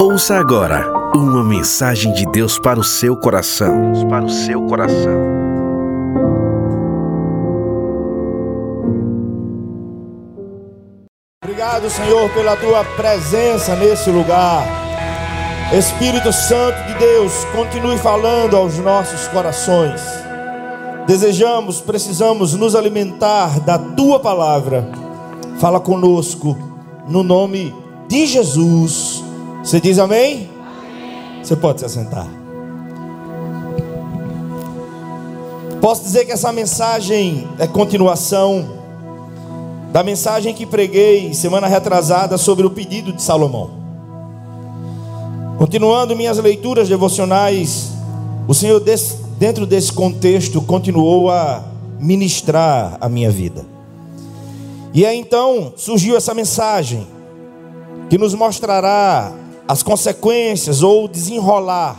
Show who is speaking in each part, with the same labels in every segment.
Speaker 1: Ouça agora uma mensagem de Deus para o seu coração. Deus para o seu coração.
Speaker 2: Obrigado, Senhor, pela tua presença nesse lugar. Espírito Santo de Deus, continue falando aos nossos corações. Desejamos, precisamos nos alimentar da tua palavra. Fala conosco, no nome de Jesus. Você diz amém? amém? Você pode se assentar. Posso dizer que essa mensagem é continuação da mensagem que preguei semana retrasada sobre o pedido de Salomão. Continuando minhas leituras devocionais, o Senhor, dentro desse contexto, continuou a ministrar a minha vida. E aí então surgiu essa mensagem, que nos mostrará as consequências ou desenrolar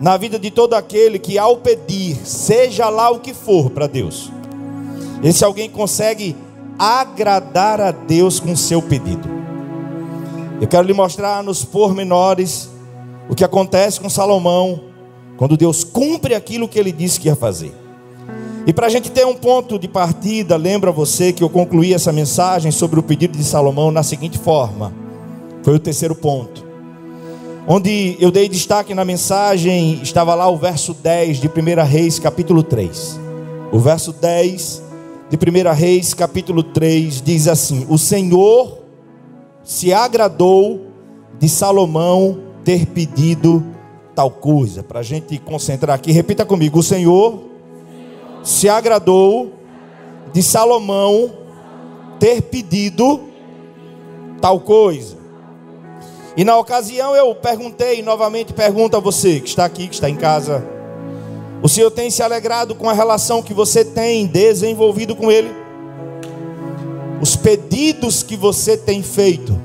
Speaker 2: na vida de todo aquele que, ao pedir, seja lá o que for para Deus, esse alguém consegue agradar a Deus com seu pedido. Eu quero lhe mostrar nos pormenores o que acontece com Salomão quando Deus cumpre aquilo que ele disse que ia fazer. E para a gente ter um ponto de partida, lembra você que eu concluí essa mensagem sobre o pedido de Salomão na seguinte forma: foi o terceiro ponto. Onde eu dei destaque na mensagem, estava lá o verso 10 de 1 Reis, capítulo 3. O verso 10 de 1 Reis, capítulo 3, diz assim: O Senhor se agradou de Salomão ter pedido tal coisa. Para a gente concentrar aqui, repita comigo: O Senhor se agradou de Salomão ter pedido tal coisa. E na ocasião eu perguntei, novamente pergunto a você que está aqui, que está em casa, o Senhor tem se alegrado com a relação que você tem desenvolvido com Ele? Os pedidos que você tem feito,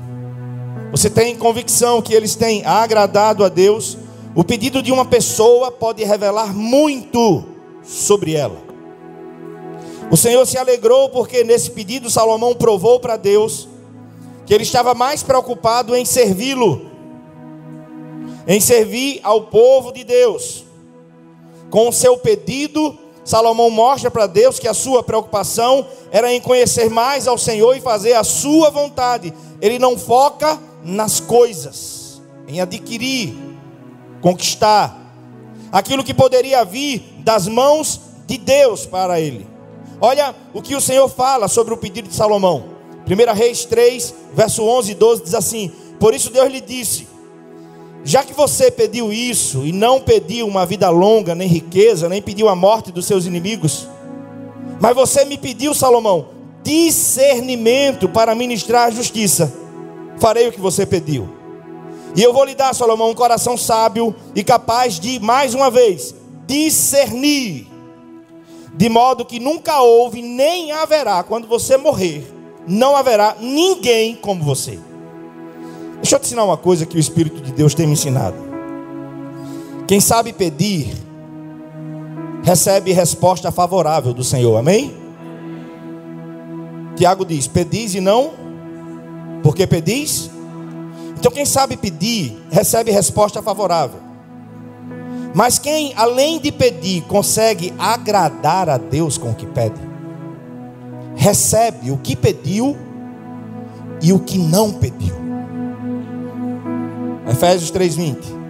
Speaker 2: você tem convicção que eles têm agradado a Deus? O pedido de uma pessoa pode revelar muito sobre ela. O Senhor se alegrou porque nesse pedido Salomão provou para Deus que ele estava mais preocupado em servi-lo, em servir ao povo de Deus com o seu pedido, Salomão mostra para Deus que a sua preocupação era em conhecer mais ao Senhor e fazer a sua vontade. Ele não foca nas coisas, em adquirir, conquistar aquilo que poderia vir das mãos de Deus para ele. Olha o que o Senhor fala sobre o pedido de Salomão. 1 Reis 3, verso 11 e 12 diz assim: Por isso Deus lhe disse: já que você pediu isso e não pediu uma vida longa, nem riqueza, nem pediu a morte dos seus inimigos, mas você me pediu, Salomão, discernimento para ministrar a justiça, farei o que você pediu. E eu vou lhe dar, Salomão, um coração sábio e capaz de, mais uma vez, discernir, de modo que nunca houve nem haverá, quando você morrer, não haverá ninguém como você. Deixa eu te ensinar uma coisa que o Espírito de Deus tem me ensinado. Quem sabe pedir, recebe resposta favorável do Senhor, amém? Tiago diz: Pedis e não, porque pedis. Então, quem sabe pedir, recebe resposta favorável. Mas quem, além de pedir, consegue agradar a Deus com o que pede, recebe o que pediu e o que não pediu. Efésios 3:20.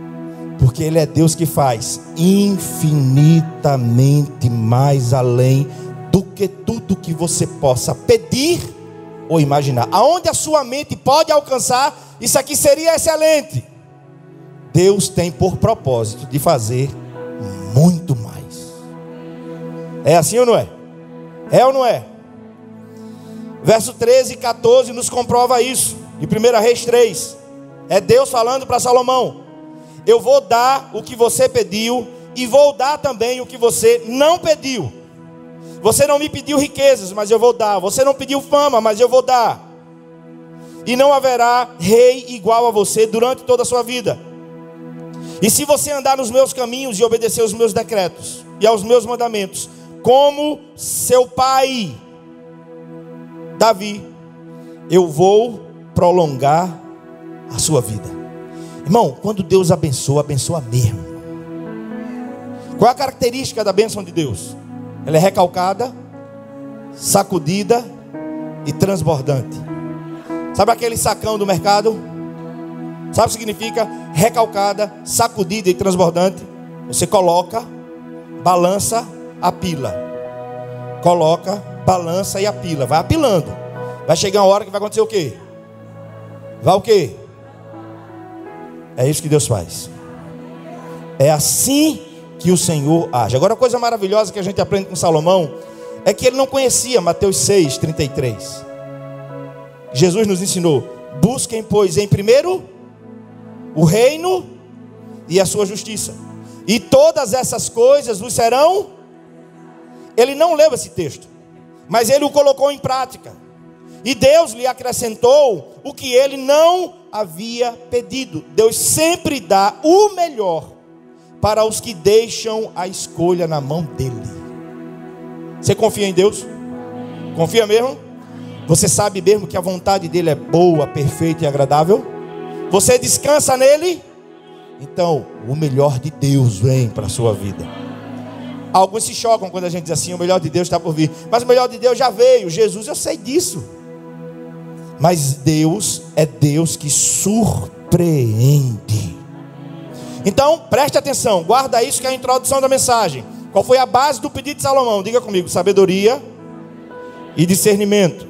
Speaker 2: Porque ele é Deus que faz infinitamente mais além do que tudo que você possa pedir ou imaginar. Aonde a sua mente pode alcançar, isso aqui seria excelente. Deus tem por propósito de fazer muito mais. É assim ou não é? É ou não é? Verso 13 e 14 nos comprova isso. De 1 Reis 3. É Deus falando para Salomão: Eu vou dar o que você pediu e vou dar também o que você não pediu. Você não me pediu riquezas, mas eu vou dar. Você não pediu fama, mas eu vou dar. E não haverá rei igual a você durante toda a sua vida. E se você andar nos meus caminhos e obedecer os meus decretos e aos meus mandamentos, como seu pai, Davi, eu vou prolongar a sua vida. Irmão, quando Deus abençoa, abençoa mesmo. Qual a característica da bênção de Deus? Ela é recalcada, sacudida e transbordante. Sabe aquele sacão do mercado? Sabe o que significa? Recalcada, sacudida e transbordante. Você coloca, balança, apila. Coloca, balança e apila. Vai apilando. Vai chegar uma hora que vai acontecer o quê? Vai o quê? É isso que Deus faz. É assim que o Senhor age. Agora, a coisa maravilhosa que a gente aprende com Salomão é que ele não conhecia Mateus 6, 33. Jesus nos ensinou: busquem, pois, em primeiro o reino e a sua justiça, e todas essas coisas vos serão. Ele não leu esse texto, mas ele o colocou em prática. E Deus lhe acrescentou o que ele não havia pedido. Deus sempre dá o melhor para os que deixam a escolha na mão dele. Você confia em Deus? Confia mesmo? Você sabe mesmo que a vontade dele é boa, perfeita e agradável? Você descansa nele? Então, o melhor de Deus vem para a sua vida. Alguns se chocam quando a gente diz assim: o melhor de Deus está por vir. Mas o melhor de Deus já veio. Jesus, eu sei disso. Mas Deus é Deus que surpreende. Então, preste atenção, guarda isso que é a introdução da mensagem. Qual foi a base do pedido de Salomão? Diga comigo: sabedoria e discernimento.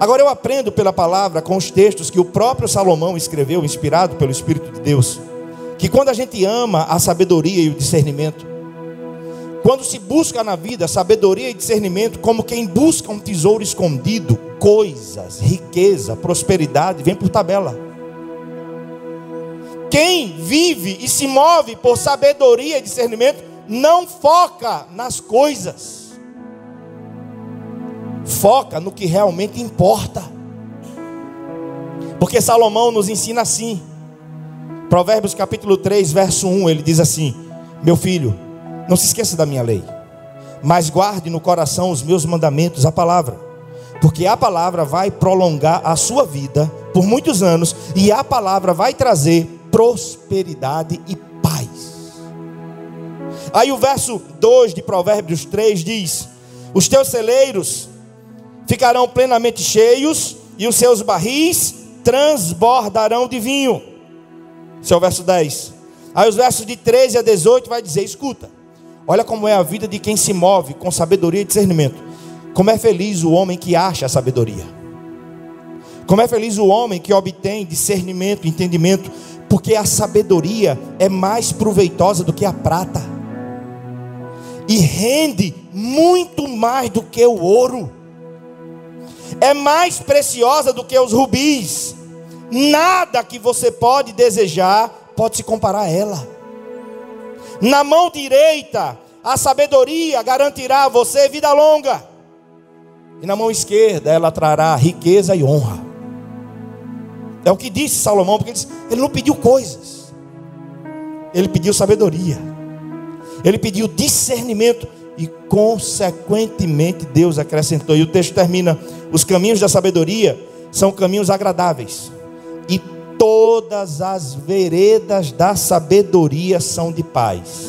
Speaker 2: Agora eu aprendo pela palavra com os textos que o próprio Salomão escreveu, inspirado pelo Espírito de Deus, que quando a gente ama a sabedoria e o discernimento, quando se busca na vida sabedoria e discernimento, como quem busca um tesouro escondido, coisas, riqueza, prosperidade, vem por tabela. Quem vive e se move por sabedoria e discernimento, não foca nas coisas, foca no que realmente importa. Porque Salomão nos ensina assim, Provérbios capítulo 3, verso 1, ele diz assim: Meu filho, não se esqueça da minha lei, mas guarde no coração os meus mandamentos, a palavra, porque a palavra vai prolongar a sua vida por muitos anos, e a palavra vai trazer prosperidade e paz. Aí o verso 2 de Provérbios 3 diz: Os teus celeiros ficarão plenamente cheios, e os seus barris transbordarão de vinho. Esse é o verso 10. Aí os versos de 13 a 18 vai dizer: Escuta. Olha como é a vida de quem se move com sabedoria e discernimento. Como é feliz o homem que acha a sabedoria. Como é feliz o homem que obtém discernimento, entendimento, porque a sabedoria é mais proveitosa do que a prata. E rende muito mais do que o ouro. É mais preciosa do que os rubis. Nada que você pode desejar pode se comparar a ela. Na mão direita, a sabedoria garantirá a você vida longa. E na mão esquerda, ela trará riqueza e honra. É o que disse Salomão, porque ele, disse, ele não pediu coisas, ele pediu sabedoria, ele pediu discernimento, e consequentemente Deus acrescentou. E o texto termina: os caminhos da sabedoria são caminhos agradáveis, e todas as veredas da sabedoria são de paz.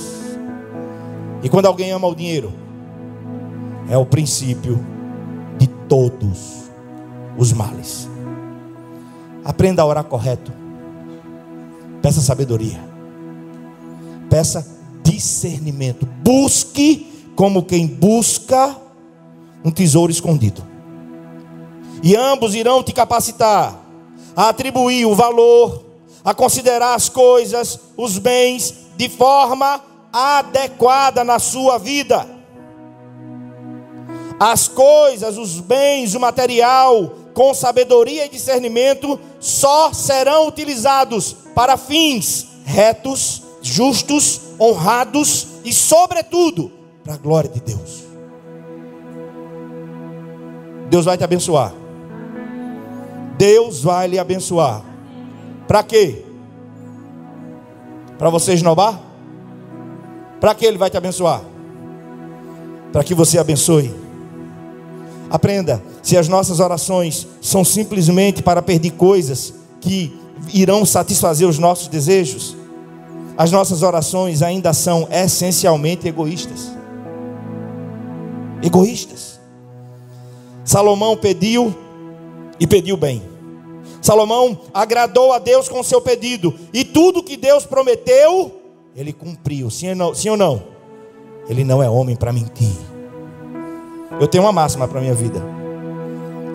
Speaker 2: E quando alguém ama o dinheiro, é o princípio de todos os males. Aprenda a orar correto. Peça sabedoria. Peça discernimento. Busque como quem busca um tesouro escondido. E ambos irão te capacitar a atribuir o valor, a considerar as coisas, os bens, de forma adequada na sua vida. As coisas, os bens, o material, com sabedoria e discernimento, só serão utilizados para fins retos, justos, honrados e, sobretudo, para a glória de Deus. Deus vai te abençoar. Deus vai lhe abençoar. Para quê? Para você esnobar? Para que Ele vai te abençoar? Para que você abençoe. Aprenda, se as nossas orações são simplesmente para pedir coisas que irão satisfazer os nossos desejos, as nossas orações ainda são essencialmente egoístas. Egoístas. Salomão pediu e pediu bem. Salomão agradou a Deus com o seu pedido, e tudo que Deus prometeu, ele cumpriu. Sim ou não? Sim ou não? Ele não é homem para mentir. Eu tenho uma máxima para a minha vida.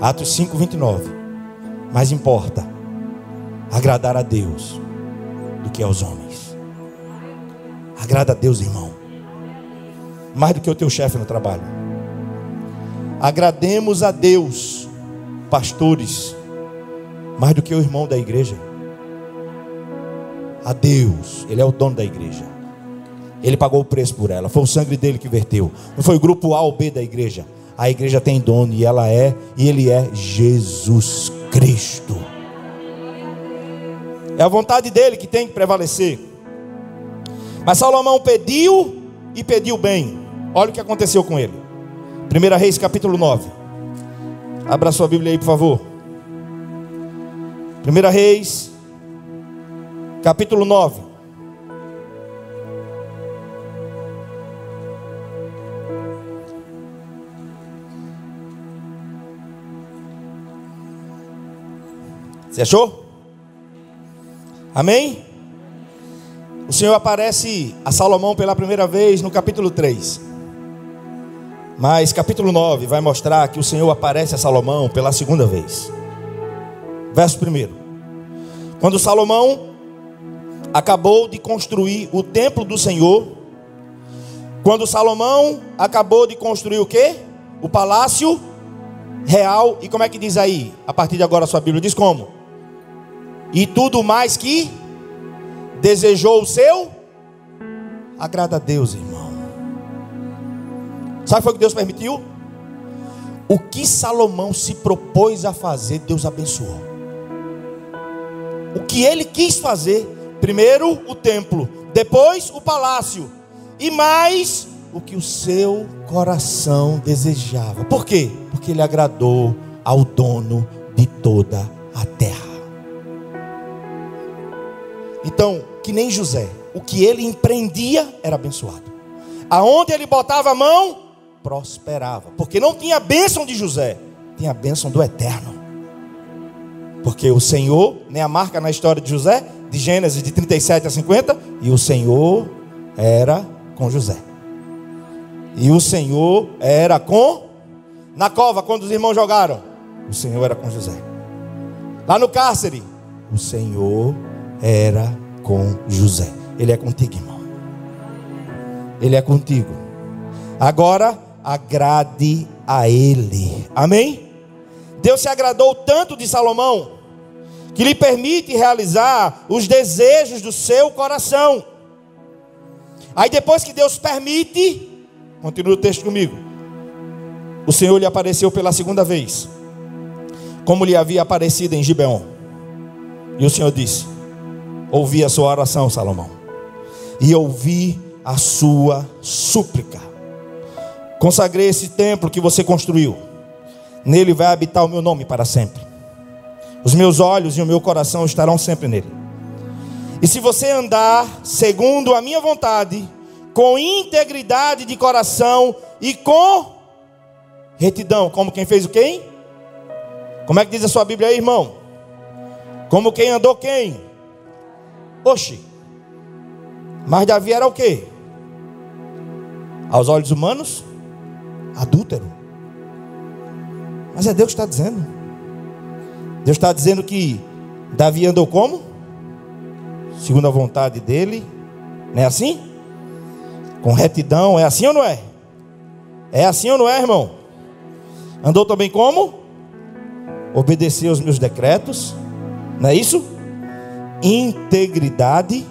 Speaker 2: Atos 5, 29. Mais importa agradar a Deus do que aos homens. Agrada a Deus, irmão. Mais do que o teu chefe no trabalho. Agrademos a Deus, pastores, mais do que o irmão da igreja. A Deus, Ele é o dono da igreja. Ele pagou o preço por ela. Foi o sangue dele que verteu. Não foi o grupo A ou B da igreja. A igreja tem dono e ela é, e ele é Jesus Cristo. É a vontade dele que tem que prevalecer. Mas Salomão pediu e pediu bem. Olha o que aconteceu com ele. 1 Reis capítulo 9. Abra sua Bíblia aí, por favor. 1 Reis capítulo 9. Você achou? Amém? O Senhor aparece a Salomão pela primeira vez no capítulo 3. Mas capítulo 9 vai mostrar que o Senhor aparece a Salomão pela segunda vez. Verso 1. Quando Salomão acabou de construir o templo do Senhor, quando Salomão acabou de construir o que? O palácio real. E como é que diz aí? A partir de agora a sua Bíblia diz como? e tudo mais que desejou o seu, agrada a Deus, irmão. Sabe o que Deus permitiu? O que Salomão se propôs a fazer, Deus abençoou. O que ele quis fazer, primeiro o templo, depois o palácio, e mais o que o seu coração desejava. Por quê? Porque ele agradou ao dono de toda a terra. Então, que nem José, o que ele empreendia era abençoado. Aonde ele botava a mão, prosperava. Porque não tinha a bênção de José, tinha a bênção do eterno. Porque o Senhor, nem a marca na história de José, de Gênesis de 37 a 50, e o Senhor era com José. E o Senhor era com na cova quando os irmãos jogaram, o Senhor era com José. Lá no cárcere, o Senhor era com José. Ele é contigo, irmão. Ele é contigo. Agora, agrade a Ele. Amém? Deus se agradou tanto de Salomão que lhe permite realizar os desejos do seu coração. Aí depois que Deus permite, continua o texto comigo. O Senhor lhe apareceu pela segunda vez, como lhe havia aparecido em Gibeon. E o Senhor disse: ouvi a sua oração, Salomão, e ouvi a sua súplica. Consagrei esse templo que você construiu, nele vai habitar o meu nome para sempre. Os meus olhos e o meu coração estarão sempre nele. E se você andar segundo a minha vontade, com integridade de coração e com retidão, como quem fez o quem? Como é que diz a sua Bíblia aí, irmão? Como quem andou quem? Oxi. Mas Davi era o quê? Aos olhos humanos, adúltero. Mas é Deus que está dizendo. Deus está dizendo que Davi andou como? Segundo a vontade dele. Não é assim? Com retidão. É assim ou não é? É assim ou não é, irmão? Andou também como? Obedeceu os meus decretos. Não é isso? integridade.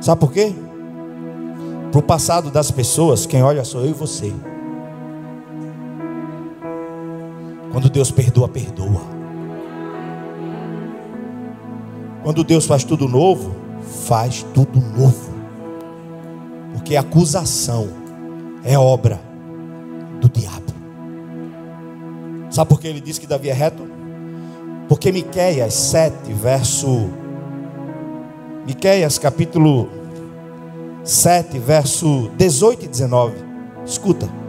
Speaker 2: Sabe por quê? Para o passado das pessoas, quem olha sou eu e você. Quando Deus perdoa, perdoa. Quando Deus faz tudo novo, faz tudo novo. Porque acusação é obra do diabo. Sabe por que ele diz que Davi é reto? Porque Miqueias 7, verso Miqueias capítulo 7, verso 18 e 19. Escuta.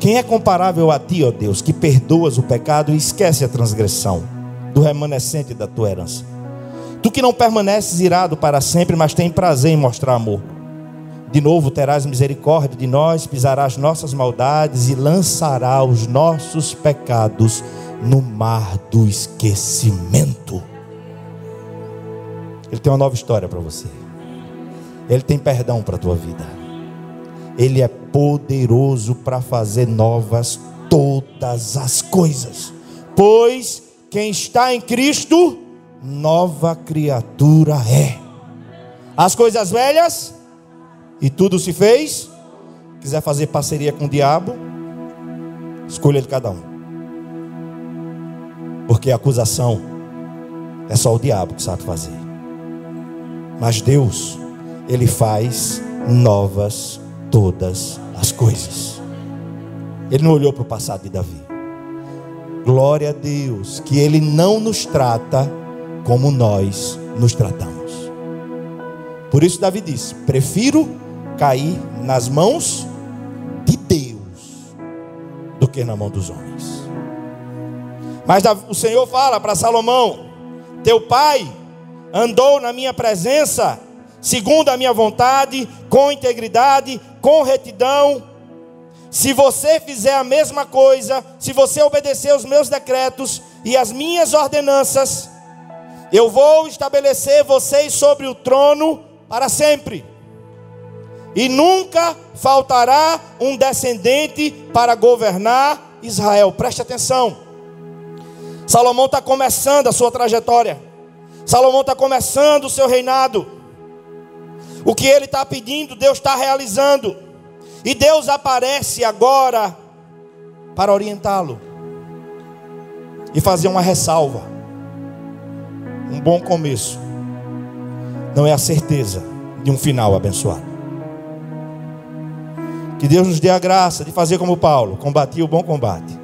Speaker 2: Quem é comparável a ti, ó Deus, que perdoas o pecado e esquece a transgressão do remanescente da tua herança? Tu que não permaneces irado para sempre, mas tem prazer em mostrar amor. De novo terás misericórdia de nós, pisarás nossas maldades e lançará os nossos pecados no mar do esquecimento. Ele tem uma nova história para você. Ele tem perdão para a tua vida. Ele é poderoso para fazer novas todas as coisas. Pois quem está em Cristo, nova criatura é. As coisas velhas e tudo se fez. Quiser fazer parceria com o diabo, escolha de cada um. Porque a acusação é só o diabo que sabe fazer. Mas Deus, Ele faz novas todas as coisas. Ele não olhou para o passado de Davi. Glória a Deus, que Ele não nos trata como nós nos tratamos. Por isso, Davi disse: prefiro cair nas mãos de Deus do que na mão dos homens. Mas o Senhor fala para Salomão: teu pai andou na minha presença, segundo a minha vontade, com integridade, com retidão. Se você fizer a mesma coisa, se você obedecer os meus decretos e as minhas ordenanças, eu vou estabelecer vocês sobre o trono para sempre e nunca faltará um descendente para governar Israel. Preste atenção. Salomão está começando a sua trajetória. Salomão está começando o seu reinado. O que ele está pedindo, Deus está realizando. E Deus aparece agora para orientá-lo e fazer uma ressalva. Um bom começo não é a certeza de um final abençoado. Que Deus nos dê a graça de fazer como Paulo: combati o bom combate,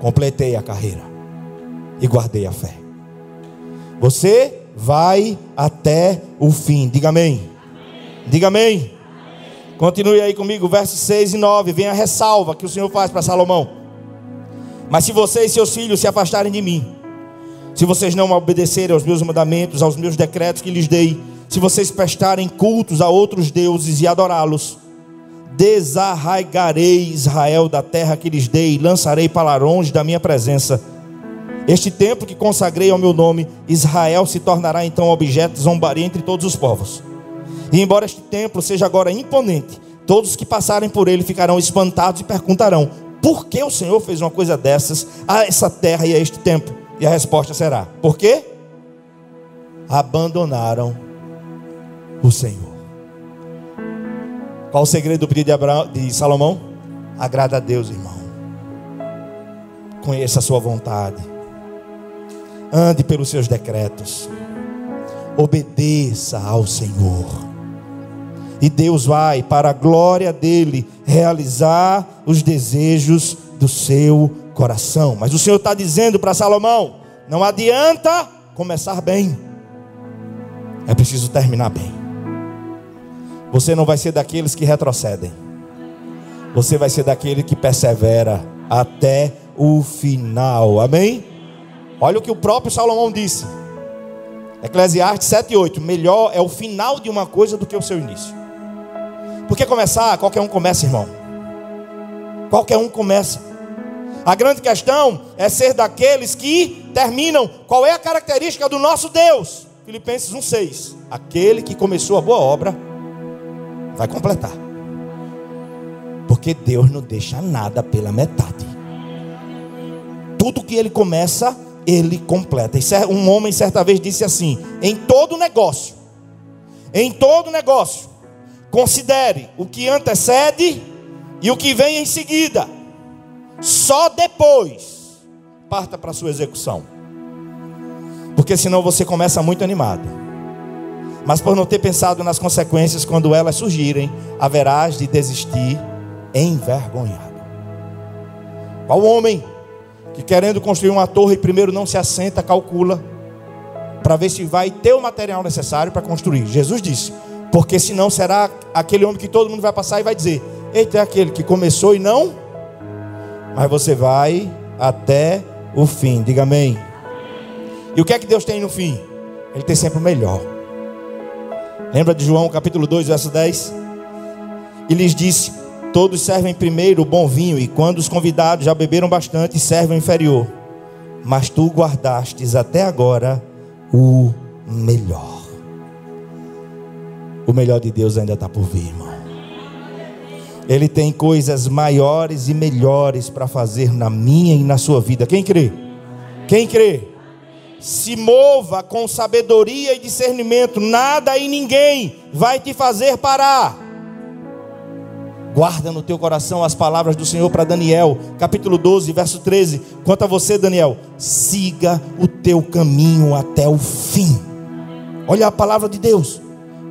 Speaker 2: completei a carreira e guardei a fé. Você vai até o fim, diga amém. Diga amém. Continue aí comigo, versos 6 e 9. Vem a ressalva que o Senhor faz para Salomão. Mas se vocês e seus filhos se afastarem de mim, se vocês não obedecerem aos meus mandamentos, aos meus decretos que lhes dei, se vocês prestarem cultos a outros deuses e adorá-los, desarraigarei Israel da terra que lhes dei, lançarei para longe da minha presença. Este templo que consagrei ao meu nome, Israel se tornará então objeto de zombaria entre todos os povos. E embora este templo seja agora imponente, todos que passarem por ele ficarão espantados e perguntarão: por que o Senhor fez uma coisa dessas a essa terra e a este templo? E a resposta será: por quê? Abandonaram o Senhor. Qual o segredo do pedido de, Abraão, de Salomão? Agrada a Deus, irmão. Conheça a sua vontade. Ande pelos seus decretos. Obedeça ao Senhor. E Deus vai, para a glória dele, realizar os desejos do seu coração. Mas o Senhor está dizendo para Salomão: não adianta começar bem, é preciso terminar bem. Você não vai ser daqueles que retrocedem. Você vai ser daquele que persevera até o final. Amém? Olha o que o próprio Salomão disse. Eclesiastes 7:8, melhor é o final de uma coisa do que o seu início. Porque começar, qualquer um começa, irmão. Qualquer um começa. A grande questão é ser daqueles que terminam. Qual é a característica do nosso Deus? Filipenses 1:6. Aquele que começou a boa obra vai completar. Porque Deus não deixa nada pela metade. Tudo que ele começa, ele completa. Um homem certa vez disse assim: em todo negócio, em todo negócio, considere o que antecede e o que vem em seguida. Só depois parta para a sua execução. Porque senão você começa muito animado mas por não ter pensado nas consequências quando elas surgirem, haverás de desistir envergonhado. Qual homem que querendo construir uma torre, primeiro não se assenta, calcula, para ver se vai ter o material necessário para construir. Jesus disse: porque senão será aquele homem que todo mundo vai passar e vai dizer: Eita, é aquele que começou e não, mas você vai até o fim. Diga amém. E o que é que Deus tem no fim? Ele tem sempre o melhor. Lembra de João capítulo 2, verso 10? E lhes disse: Todos servem primeiro o bom vinho, e quando os convidados já beberam bastante, servem o inferior. Mas tu guardastes até agora o melhor. O melhor de Deus ainda está por vir, irmão. Ele tem coisas maiores e melhores para fazer na minha e na sua vida. Quem crê? Quem crê? Se mova com sabedoria e discernimento, nada e ninguém vai te fazer parar. Guarda no teu coração as palavras do Senhor para Daniel, capítulo 12, verso 13. Quanto a você, Daniel, siga o teu caminho até o fim. Olha a palavra de Deus.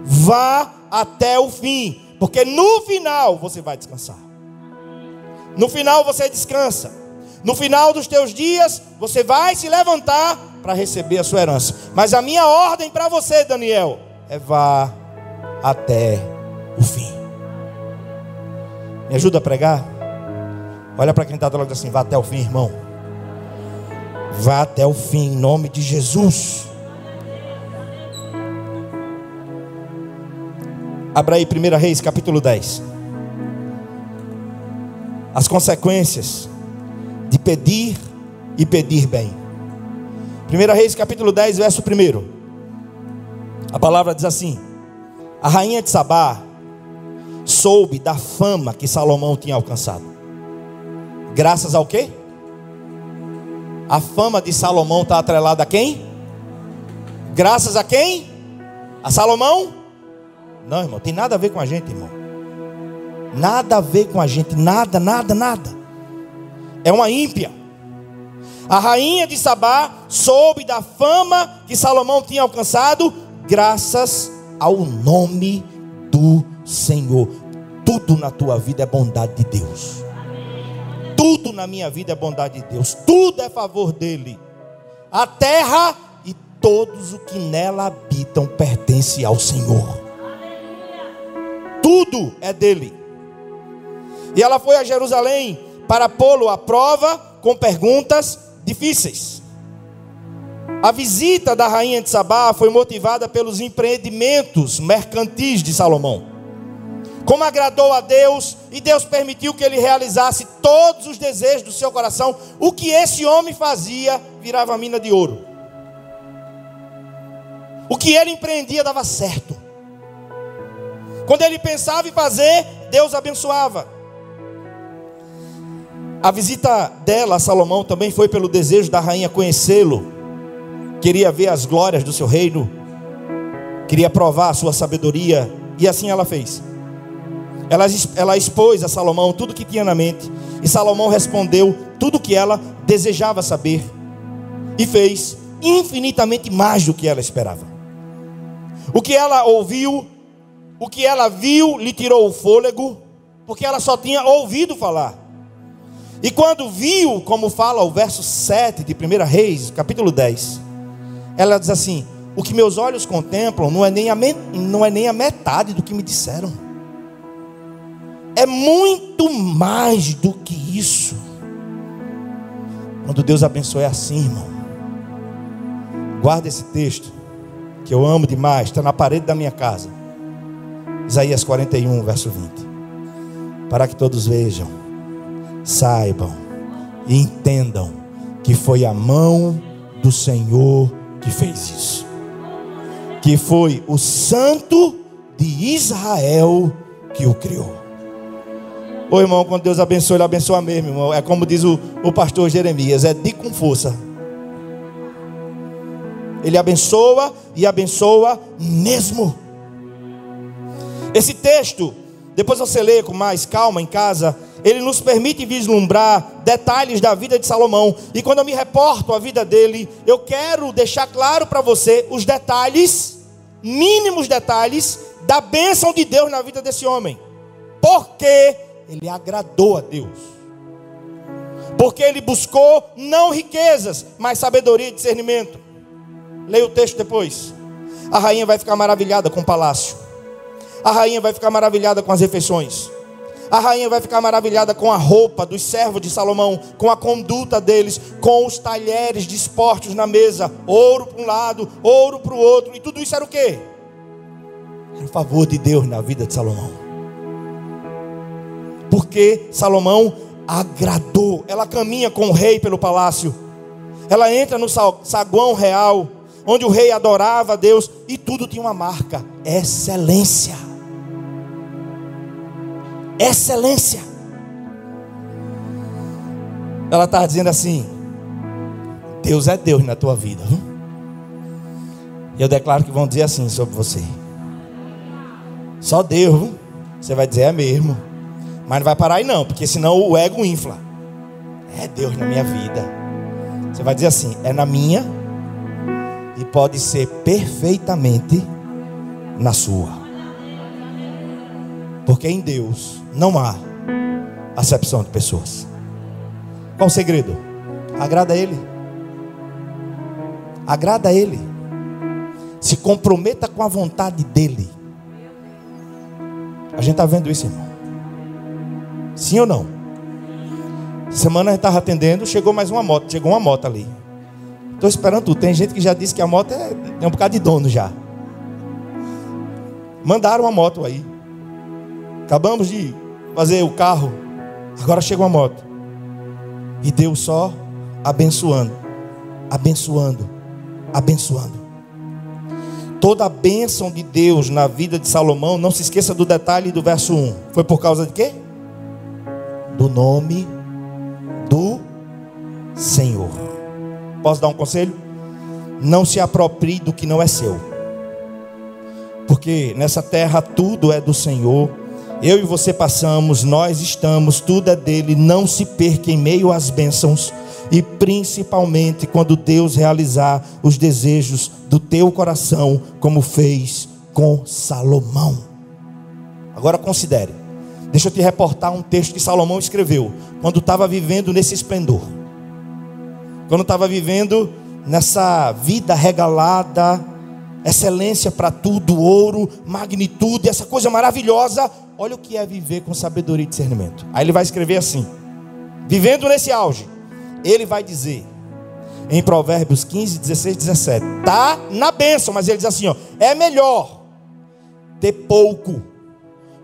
Speaker 2: Vá até o fim, porque no final você vai descansar. No final você descansa. No final dos teus dias você vai se levantar para receber a sua herança. Mas a minha ordem para você, Daniel, é vá até o fim. Me ajuda a pregar? Olha para quem está do lado assim, vá até o fim, irmão. Vá até o fim, em nome de Jesus. Abra aí 1 Reis, capítulo 10. As consequências de pedir e pedir bem. 1 Reis, capítulo 10, verso 1. A palavra diz assim: A rainha de Sabá soube da fama que Salomão tinha alcançado. Graças ao quê? A fama de Salomão está atrelada a quem? Graças a quem? A Salomão? Não, irmão, tem nada a ver com a gente, irmão. Nada a ver com a gente, nada, nada, nada. É uma ímpia. A rainha de Sabá soube da fama que Salomão tinha alcançado, graças ao nome do Senhor. Tudo na tua vida é bondade de Deus. Tudo na minha vida é bondade de Deus. Tudo é favor dele. A terra e todos os que nela habitam pertencem ao Senhor. Tudo é dele. E ela foi a Jerusalém para pô-lo à prova com perguntas difíceis. A visita da rainha de Sabá foi motivada pelos empreendimentos mercantis de Salomão. Como agradou a Deus e Deus permitiu que ele realizasse todos os desejos do seu coração, o que esse homem fazia virava mina de ouro. O que ele empreendia dava certo. Quando ele pensava em fazer, Deus abençoava. A visita dela a Salomão também foi pelo desejo da rainha conhecê-lo queria ver as glórias do seu reino, queria provar a sua sabedoria, e assim ela fez. Ela, ela expôs a Salomão tudo que tinha na mente, e Salomão respondeu tudo que ela desejava saber, e fez infinitamente mais do que ela esperava. O que ela ouviu, o que ela viu, lhe tirou o fôlego, porque ela só tinha ouvido falar. E quando viu, como fala o verso 7 de 1 Reis, capítulo 10, ela diz assim: O que meus olhos contemplam não é nem a, não é nem a metade do que me disseram. É muito mais do que isso. Quando Deus abençoa é assim, irmão. Guarda esse texto, que eu amo demais, está na parede da minha casa. Isaías 41, verso 20. Para que todos vejam, saibam e entendam que foi a mão do Senhor que fez isso. Que foi o Santo de Israel que o criou. Ô irmão, quando Deus abençoa, Ele abençoa mesmo, irmão. É como diz o, o pastor Jeremias: é de com força. Ele abençoa e abençoa mesmo. Esse texto, depois você lê com mais calma em casa, ele nos permite vislumbrar detalhes da vida de Salomão. E quando eu me reporto à vida dele, eu quero deixar claro para você os detalhes, mínimos detalhes, da bênção de Deus na vida desse homem. Porque ele agradou a Deus. porque ele buscou não riquezas, mas sabedoria e discernimento. Leia o texto depois. A rainha vai ficar maravilhada com o palácio. A rainha vai ficar maravilhada com as refeições. A rainha vai ficar maravilhada com a roupa dos servos de Salomão, com a conduta deles, com os talheres dispostos na mesa, ouro para um lado, ouro para o outro, e tudo isso era o quê? Era o favor de Deus na vida de Salomão. Porque Salomão agradou, ela caminha com o rei pelo palácio, ela entra no saguão real, onde o rei adorava a Deus e tudo tinha uma marca: excelência. Excelência. Ela está dizendo assim: Deus é Deus na tua vida. E eu declaro que vão dizer assim sobre você. Só Deus. Você vai dizer é mesmo. Mas não vai parar aí não, porque senão o ego infla. É Deus na minha vida. Você vai dizer assim: é na minha e pode ser perfeitamente na sua. Porque em Deus não há acepção de pessoas. Qual o segredo? Agrada a Ele. Agrada a Ele. Se comprometa com a vontade dEle. A gente está vendo isso, irmão. Sim ou não? Semana a gente estava atendendo, chegou mais uma moto. Chegou uma moto ali. Estou esperando tudo. Tem gente que já disse que a moto é, é um bocado de dono já. Mandaram uma moto aí. Acabamos de fazer o carro. Agora chega uma moto. E Deus só abençoando, abençoando, abençoando. Toda a bênção de Deus na vida de Salomão, não se esqueça do detalhe do verso 1. Foi por causa de quê? Do nome do Senhor. Posso dar um conselho? Não se aproprie do que não é seu. Porque nessa terra tudo é do Senhor. Eu e você passamos, nós estamos, tudo é dele. Não se perca em meio às bênçãos. E principalmente quando Deus realizar os desejos do teu coração, como fez com Salomão. Agora considere. Deixa eu te reportar um texto que Salomão escreveu quando estava vivendo nesse esplendor quando estava vivendo nessa vida regalada, excelência para tudo, ouro, magnitude, essa coisa maravilhosa. Olha o que é viver com sabedoria e discernimento. Aí ele vai escrever assim: vivendo nesse auge, ele vai dizer em Provérbios 15, 16, 17: tá na bênção, mas ele diz assim: ó, é melhor ter pouco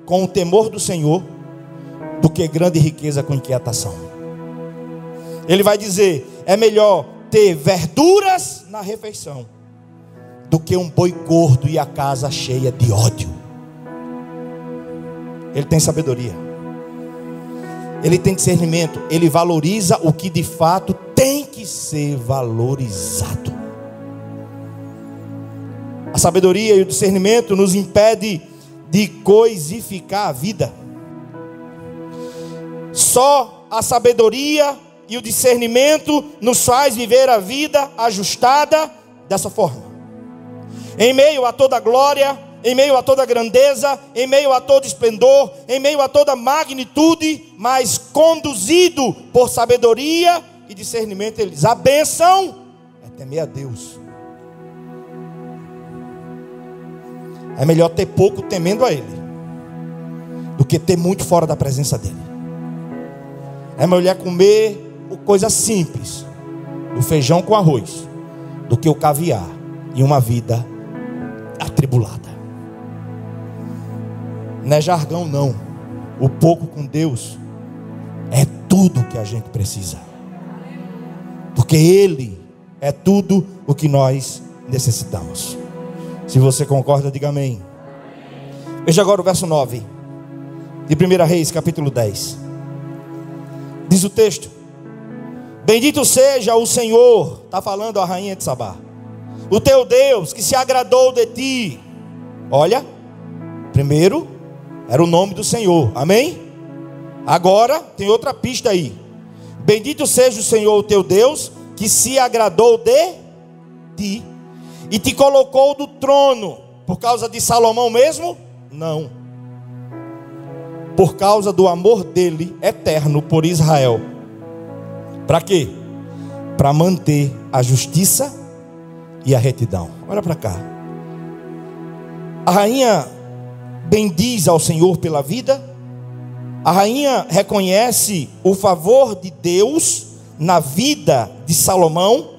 Speaker 2: com o temor do Senhor do que grande riqueza com inquietação. Ele vai dizer: é melhor ter verduras na refeição do que um boi gordo e a casa cheia de ódio. Ele tem sabedoria. Ele tem discernimento. Ele valoriza o que de fato tem que ser valorizado. A sabedoria e o discernimento nos impede de coisificar a vida. Só a sabedoria e o discernimento nos faz viver a vida ajustada dessa forma. Em meio a toda glória, em meio a toda grandeza, em meio a todo esplendor, em meio a toda magnitude, mas conduzido por sabedoria e discernimento, ele diz: a bênção é temer a Deus. É melhor ter pouco temendo a Ele, do que ter muito fora da presença dEle. É melhor comer coisa simples, o feijão com arroz, do que o caviar e uma vida atribulada. Não é jargão, não. O pouco com Deus é tudo que a gente precisa, porque Ele é tudo o que nós necessitamos. Se você concorda, diga amém. Veja agora o verso 9 de 1 Reis, capítulo 10. Diz o texto: Bendito seja o Senhor, está falando a rainha de Sabá, o teu Deus que se agradou de ti. Olha, primeiro era o nome do Senhor, amém? Agora tem outra pista aí. Bendito seja o Senhor, o teu Deus, que se agradou de ti e te colocou do trono, por causa de Salomão mesmo? Não. Por causa do amor dele eterno por Israel Para quê? Para manter a justiça e a retidão. Olha para cá. A rainha bendiz ao Senhor pela vida. A rainha reconhece o favor de Deus na vida de Salomão.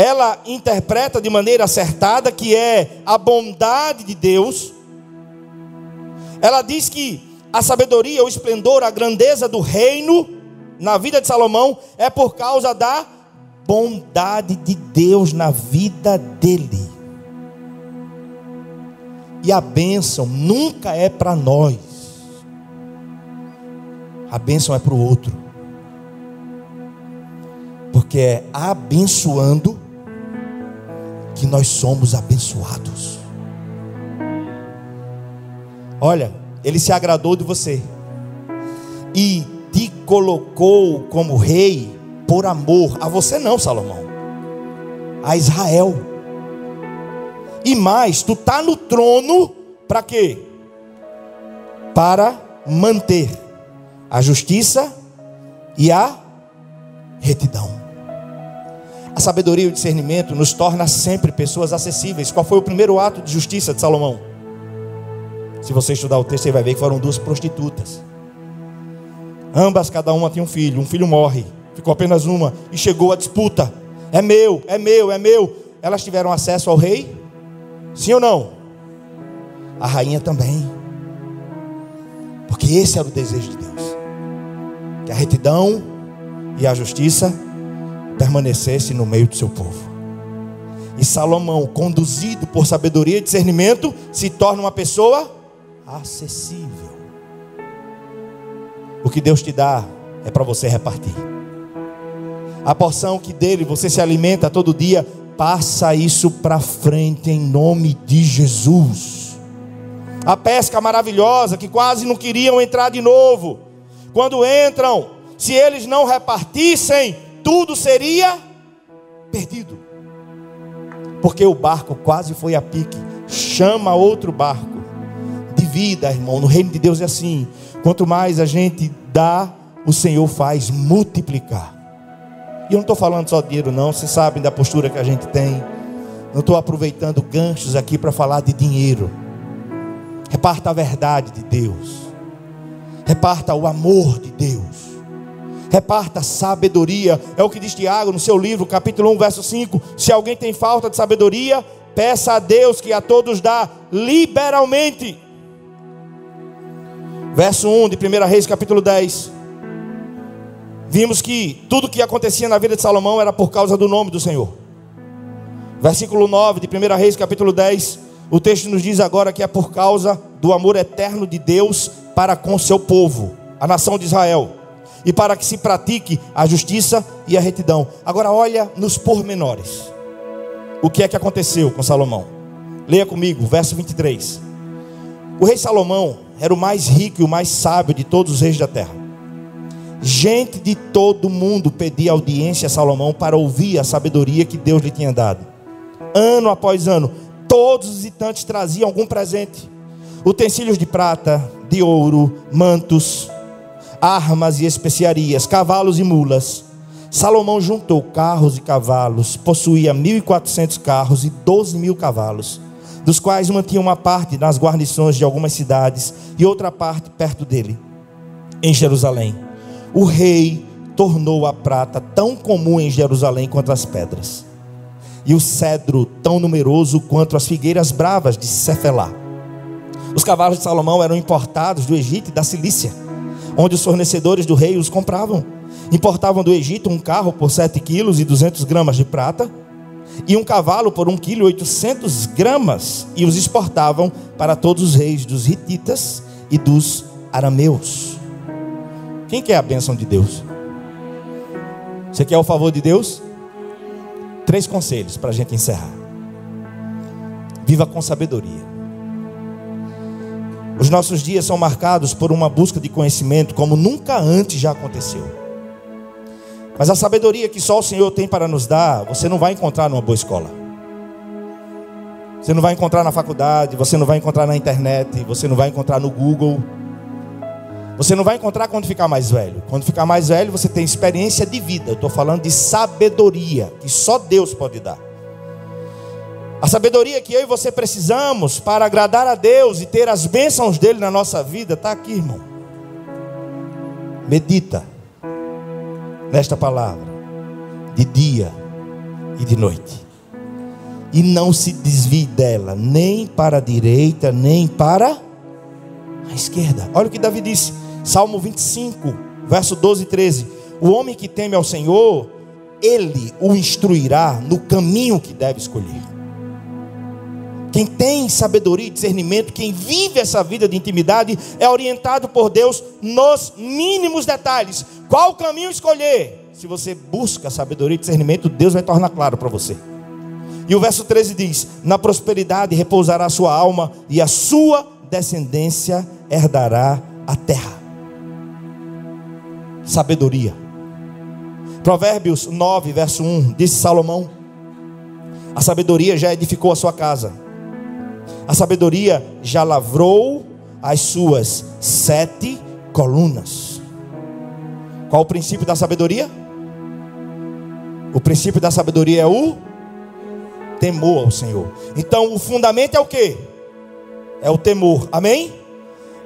Speaker 2: Ela interpreta de maneira acertada que é a bondade de Deus. Ela diz que a sabedoria, o esplendor, a grandeza do reino na vida de Salomão é por causa da bondade de Deus na vida dele. E a bênção nunca é para nós, a bênção é para o outro, porque é abençoando que nós somos abençoados. Olha, ele se agradou de você e te colocou como rei por amor a você não, Salomão, a Israel. E mais, tu tá no trono para quê? Para manter a justiça e a retidão. A sabedoria e o discernimento nos torna sempre pessoas acessíveis. Qual foi o primeiro ato de justiça de Salomão? Se você estudar o texto, você vai ver que foram duas prostitutas. Ambas, cada uma tinha um filho. Um filho morre. Ficou apenas uma. E chegou a disputa. É meu, é meu, é meu. Elas tiveram acesso ao rei? Sim ou não? A rainha também. Porque esse era o desejo de Deus. Que a retidão e a justiça permanecesse no meio do seu povo. E Salomão, conduzido por sabedoria e discernimento, se torna uma pessoa acessível. O que Deus te dá é para você repartir. A porção que dele você se alimenta todo dia, passa isso para frente em nome de Jesus. A pesca maravilhosa que quase não queriam entrar de novo. Quando entram, se eles não repartissem, tudo seria perdido. Porque o barco quase foi a pique. Chama outro barco vida, irmão. No reino de Deus é assim. Quanto mais a gente dá, o Senhor faz multiplicar. E eu não estou falando só de dinheiro, não. Vocês sabem da postura que a gente tem. Não estou aproveitando ganchos aqui para falar de dinheiro. Reparta a verdade de Deus. Reparta o amor de Deus. Reparta sabedoria. É o que diz Tiago no seu livro, capítulo 1, verso 5. Se alguém tem falta de sabedoria, peça a Deus que a todos dá liberalmente Verso 1 de 1 Reis, capítulo 10. Vimos que tudo que acontecia na vida de Salomão era por causa do nome do Senhor. Versículo 9 de 1 Reis, capítulo 10. O texto nos diz agora que é por causa do amor eterno de Deus para com seu povo, a nação de Israel, e para que se pratique a justiça e a retidão. Agora olha nos pormenores. O que é que aconteceu com Salomão? Leia comigo, verso 23. O rei Salomão era o mais rico e o mais sábio de todos os reis da terra. Gente de todo mundo pedia audiência a Salomão para ouvir a sabedoria que Deus lhe tinha dado. Ano após ano, todos os visitantes traziam algum presente: utensílios de prata, de ouro, mantos, armas e especiarias, cavalos e mulas. Salomão juntou carros e cavalos, possuía 1.400 carros e 12 mil cavalos dos quais mantinha uma parte nas guarnições de algumas cidades e outra parte perto dele, em Jerusalém. O rei tornou a prata tão comum em Jerusalém quanto as pedras, e o cedro tão numeroso quanto as figueiras bravas de Cefelá. Os cavalos de Salomão eram importados do Egito e da Cilícia, onde os fornecedores do rei os compravam. Importavam do Egito um carro por 7 quilos e 200 gramas de prata, e um cavalo por 1 quilo 800 gramas, e os exportavam para todos os reis dos hititas e dos arameus. Quem quer a bênção de Deus? Você quer o favor de Deus? Três conselhos para a gente encerrar. Viva com sabedoria. Os nossos dias são marcados por uma busca de conhecimento como nunca antes já aconteceu. Mas a sabedoria que só o Senhor tem para nos dar, você não vai encontrar numa boa escola. Você não vai encontrar na faculdade, você não vai encontrar na internet, você não vai encontrar no Google. Você não vai encontrar quando ficar mais velho. Quando ficar mais velho, você tem experiência de vida. Eu estou falando de sabedoria, que só Deus pode dar. A sabedoria que eu e você precisamos para agradar a Deus e ter as bênçãos dele na nossa vida, está aqui, irmão. Medita nesta palavra, de dia e de noite, e não se desvie dela, nem para a direita, nem para a esquerda. Olha o que Davi disse, Salmo 25, verso 12 e 13: O homem que teme ao Senhor, ele o instruirá no caminho que deve escolher. Quem tem sabedoria e discernimento, quem vive essa vida de intimidade, é orientado por Deus nos mínimos detalhes. Qual caminho escolher? Se você busca sabedoria e discernimento, Deus vai tornar claro para você. E o verso 13 diz: Na prosperidade repousará a sua alma, e a sua descendência herdará a terra. Sabedoria. Provérbios 9, verso 1, disse Salomão: A sabedoria já edificou a sua casa a sabedoria já lavrou as suas sete colunas. Qual o princípio da sabedoria? O princípio da sabedoria é o temor ao Senhor. Então, o fundamento é o que? É o temor. Amém?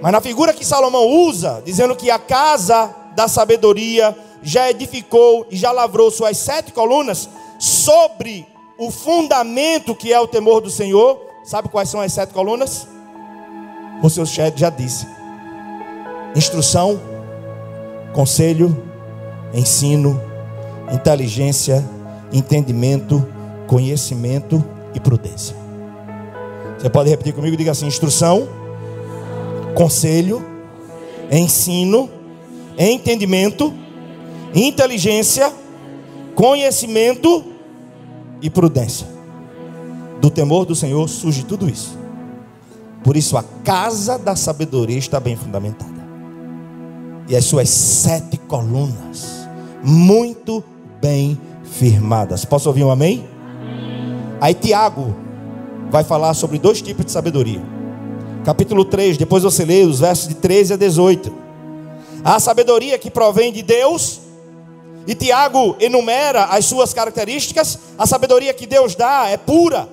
Speaker 2: Mas na figura que Salomão usa, dizendo que a casa da sabedoria já edificou e já lavrou suas sete colunas sobre o fundamento que é o temor do Senhor, Sabe quais são as sete colunas? O seu chefe já disse: instrução, conselho, ensino, inteligência, entendimento, conhecimento e prudência. Você pode repetir comigo? Diga assim: instrução, conselho, ensino, entendimento, inteligência, conhecimento e prudência do temor do Senhor surge tudo isso. Por isso a casa da sabedoria está bem fundamentada. E as suas sete colunas, muito bem firmadas. Posso ouvir um amém? amém? Aí Tiago vai falar sobre dois tipos de sabedoria. Capítulo 3, depois você lê os versos de 13 a 18. A sabedoria que provém de Deus, e Tiago enumera as suas características. A sabedoria que Deus dá é pura,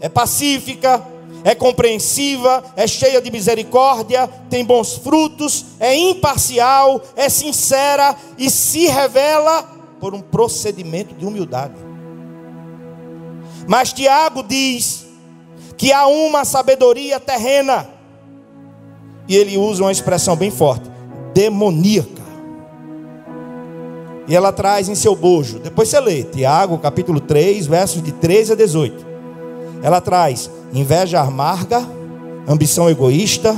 Speaker 2: é pacífica, é compreensiva, é cheia de misericórdia, tem bons frutos, é imparcial, é sincera e se revela por um procedimento de humildade. Mas Tiago diz que há uma sabedoria terrena, e ele usa uma expressão bem forte: demoníaca. E ela traz em seu bojo, depois você lê, Tiago capítulo 3, versos de 13 a 18. Ela traz inveja amarga, ambição egoísta,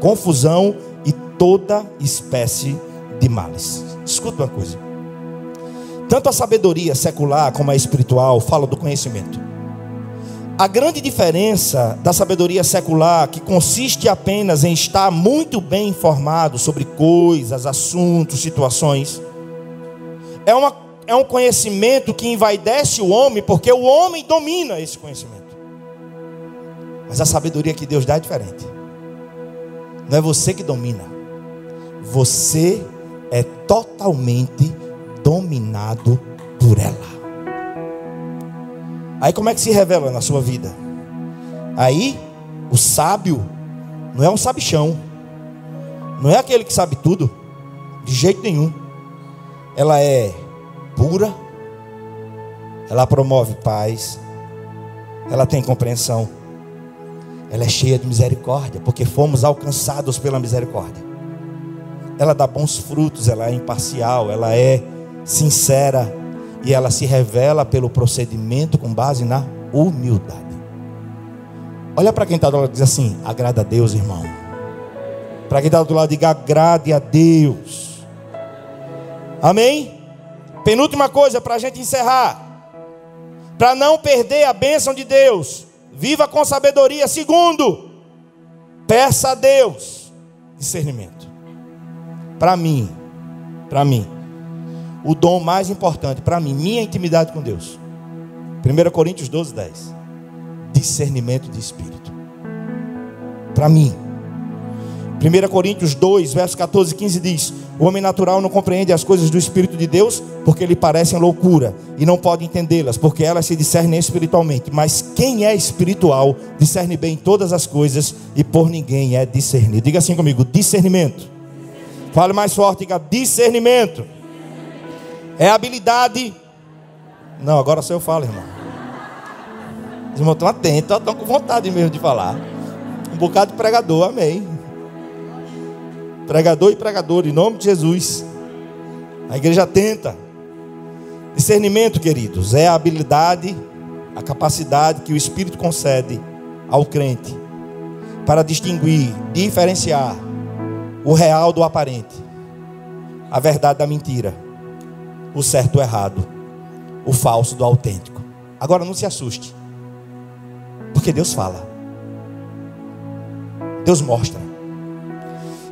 Speaker 2: confusão e toda espécie de males. Escuta uma coisa. Tanto a sabedoria secular como a espiritual fala do conhecimento. A grande diferença da sabedoria secular, que consiste apenas em estar muito bem informado sobre coisas, assuntos, situações, é, uma, é um conhecimento que envaidece o homem, porque o homem domina esse conhecimento. Mas a sabedoria que Deus dá é diferente. Não é você que domina. Você é totalmente dominado por ela. Aí como é que se revela na sua vida? Aí o sábio não é um sabichão. Não é aquele que sabe tudo. De jeito nenhum. Ela é pura. Ela promove paz. Ela tem compreensão ela é cheia de misericórdia, porque fomos alcançados pela misericórdia. Ela dá bons frutos, ela é imparcial, ela é sincera e ela se revela pelo procedimento com base na humildade. Olha para quem está do lado e diz assim: agrada a Deus, irmão. Para quem está do lado, diga agrade a Deus. Amém? Penúltima coisa para a gente encerrar. Para não perder a bênção de Deus. Viva com sabedoria. Segundo, peça a Deus discernimento. Para mim, para mim, o dom mais importante para mim, minha intimidade com Deus. 1 Coríntios 12, 10. Discernimento de espírito. Para mim. 1 Coríntios 2, versos 14 e 15 diz: O homem natural não compreende as coisas do Espírito de Deus, porque lhe parecem loucura, e não pode entendê-las, porque elas se discernem espiritualmente. Mas quem é espiritual discerne bem todas as coisas, e por ninguém é discernido. Diga assim comigo: discernimento. Fale mais forte, diga discernimento. É habilidade. Não, agora só eu falo, irmão. Os irmãos estão atentos, estão com vontade mesmo de falar. Um bocado de pregador, amém. Pregador e pregador, em nome de Jesus. A igreja tenta. Discernimento, queridos, é a habilidade, a capacidade que o Espírito concede ao crente para distinguir, diferenciar o real do aparente, a verdade da mentira, o certo do errado, o falso do autêntico. Agora não se assuste, porque Deus fala, Deus mostra.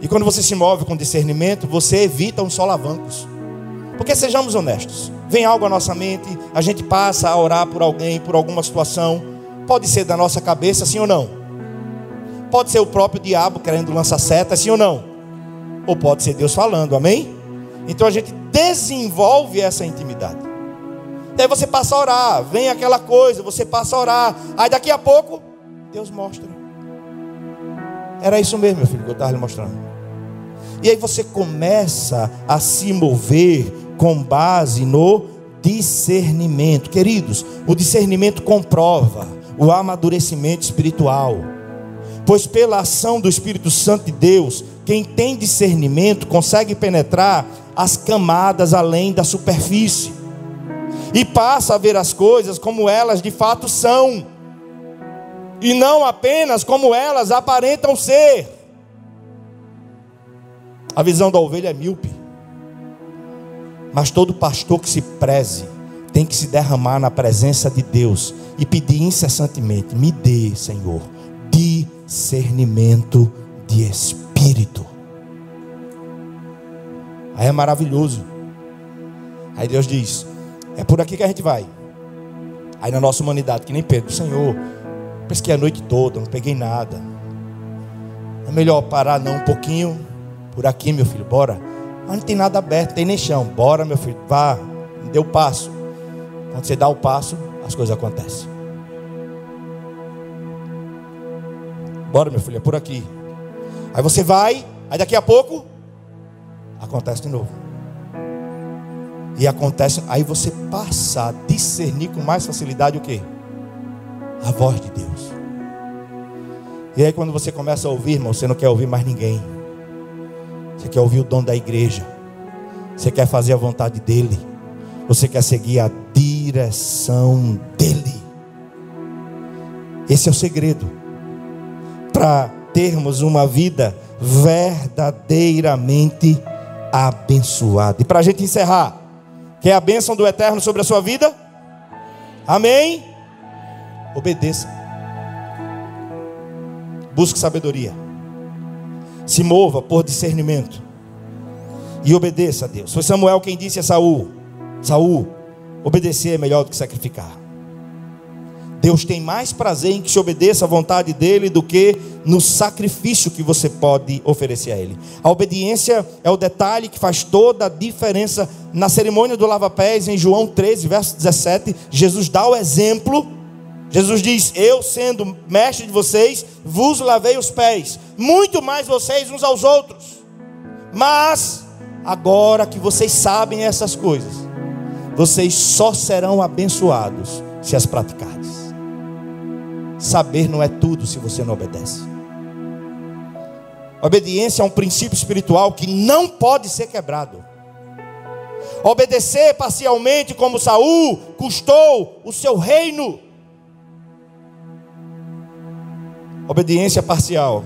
Speaker 2: E quando você se move com discernimento, você evita uns solavancos. Porque sejamos honestos, vem algo à nossa mente, a gente passa a orar por alguém, por alguma situação, pode ser da nossa cabeça, sim ou não? Pode ser o próprio diabo querendo lançar seta, sim ou não? Ou pode ser Deus falando, amém? Então a gente desenvolve essa intimidade. Daí você passa a orar, vem aquela coisa, você passa a orar, aí daqui a pouco, Deus mostra. Era isso mesmo, meu filho, que eu estava lhe mostrando. E aí você começa a se mover com base no discernimento. Queridos, o discernimento comprova o amadurecimento espiritual. Pois pela ação do Espírito Santo de Deus, quem tem discernimento consegue penetrar as camadas além da superfície e passa a ver as coisas como elas de fato são, e não apenas como elas aparentam ser. A visão da ovelha é míope. Mas todo pastor que se preze tem que se derramar na presença de Deus e pedir incessantemente: me dê, Senhor, discernimento de espírito. Aí é maravilhoso. Aí Deus diz: é por aqui que a gente vai. Aí na nossa humanidade, que nem Pedro, Senhor, pesquei a noite toda, não peguei nada. É melhor parar não um pouquinho por aqui, meu filho, bora. Mas não tem nada aberto, tem nem chão. Bora, meu filho, vá, dê o passo. Quando você dá o passo, as coisas acontecem. Bora, meu filho, é por aqui. Aí você vai, aí daqui a pouco acontece de novo. E acontece, aí você passa a discernir com mais facilidade o que? A voz de Deus. E aí quando você começa a ouvir, irmão, você não quer ouvir mais ninguém. Você quer ouvir o dom da igreja. Você quer fazer a vontade dele. Você quer seguir a direção dele. Esse é o segredo para termos uma vida verdadeiramente abençoada. E para a gente encerrar, quer a bênção do eterno sobre a sua vida? Amém? Obedeça. Busque sabedoria se mova por discernimento e obedeça a Deus. Foi Samuel quem disse a Saul: Saul, obedecer é melhor do que sacrificar. Deus tem mais prazer em que se obedeça à vontade dele do que no sacrifício que você pode oferecer a ele. A obediência é o detalhe que faz toda a diferença na cerimônia do lava-pés em João 13, verso 17. Jesus dá o exemplo Jesus diz: Eu, sendo mestre de vocês, vos lavei os pés, muito mais vocês uns aos outros. Mas, agora que vocês sabem essas coisas, vocês só serão abençoados se as praticardes. Saber não é tudo se você não obedece. Obediência é um princípio espiritual que não pode ser quebrado. Obedecer parcialmente, como Saul, custou o seu reino. Obediência parcial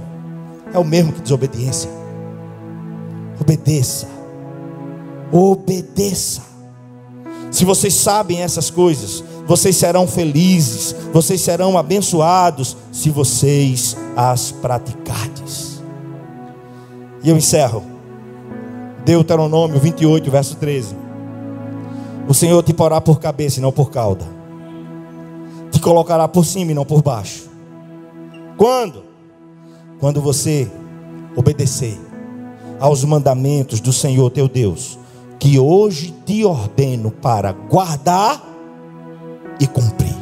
Speaker 2: é o mesmo que desobediência. Obedeça. Obedeça. Se vocês sabem essas coisas, vocês serão felizes, vocês serão abençoados se vocês as praticardes. E eu encerro. Deuteronômio 28, verso 13. O Senhor te porá por cabeça e não por cauda. Te colocará por cima e não por baixo quando? Quando você obedecer aos mandamentos do Senhor teu Deus, que hoje te ordeno para guardar e cumprir.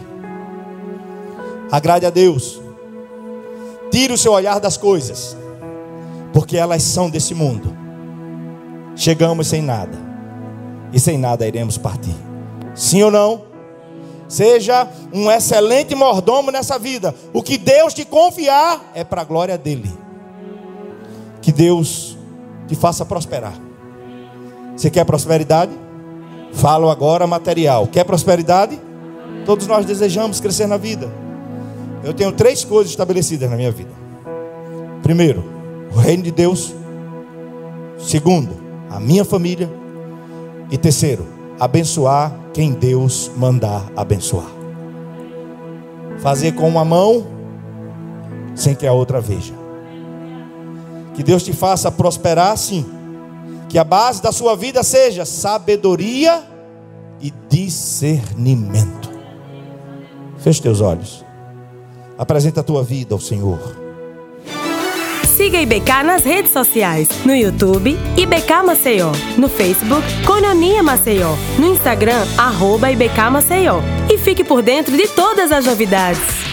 Speaker 2: Agrade a Deus, tire o seu olhar das coisas, porque elas são desse mundo. Chegamos sem nada, e sem nada iremos partir. Sim ou não? Seja um excelente mordomo nessa vida. O que Deus te confiar é para a glória dele. Que Deus te faça prosperar. Você quer prosperidade? Falo agora material. Quer prosperidade? Todos nós desejamos crescer na vida. Eu tenho três coisas estabelecidas na minha vida. Primeiro, o reino de Deus. Segundo, a minha família. E terceiro, abençoar quem Deus mandar abençoar. Fazer com uma mão sem que a outra veja. Que Deus te faça prosperar sim. Que a base da sua vida seja sabedoria e discernimento. Feche teus olhos. Apresenta a tua vida ao Senhor.
Speaker 3: Siga IBK nas redes sociais, no YouTube, IBK Maceió, no Facebook, Cononia Maceió, no Instagram, arroba IBK Maceió. E fique por dentro de todas as novidades.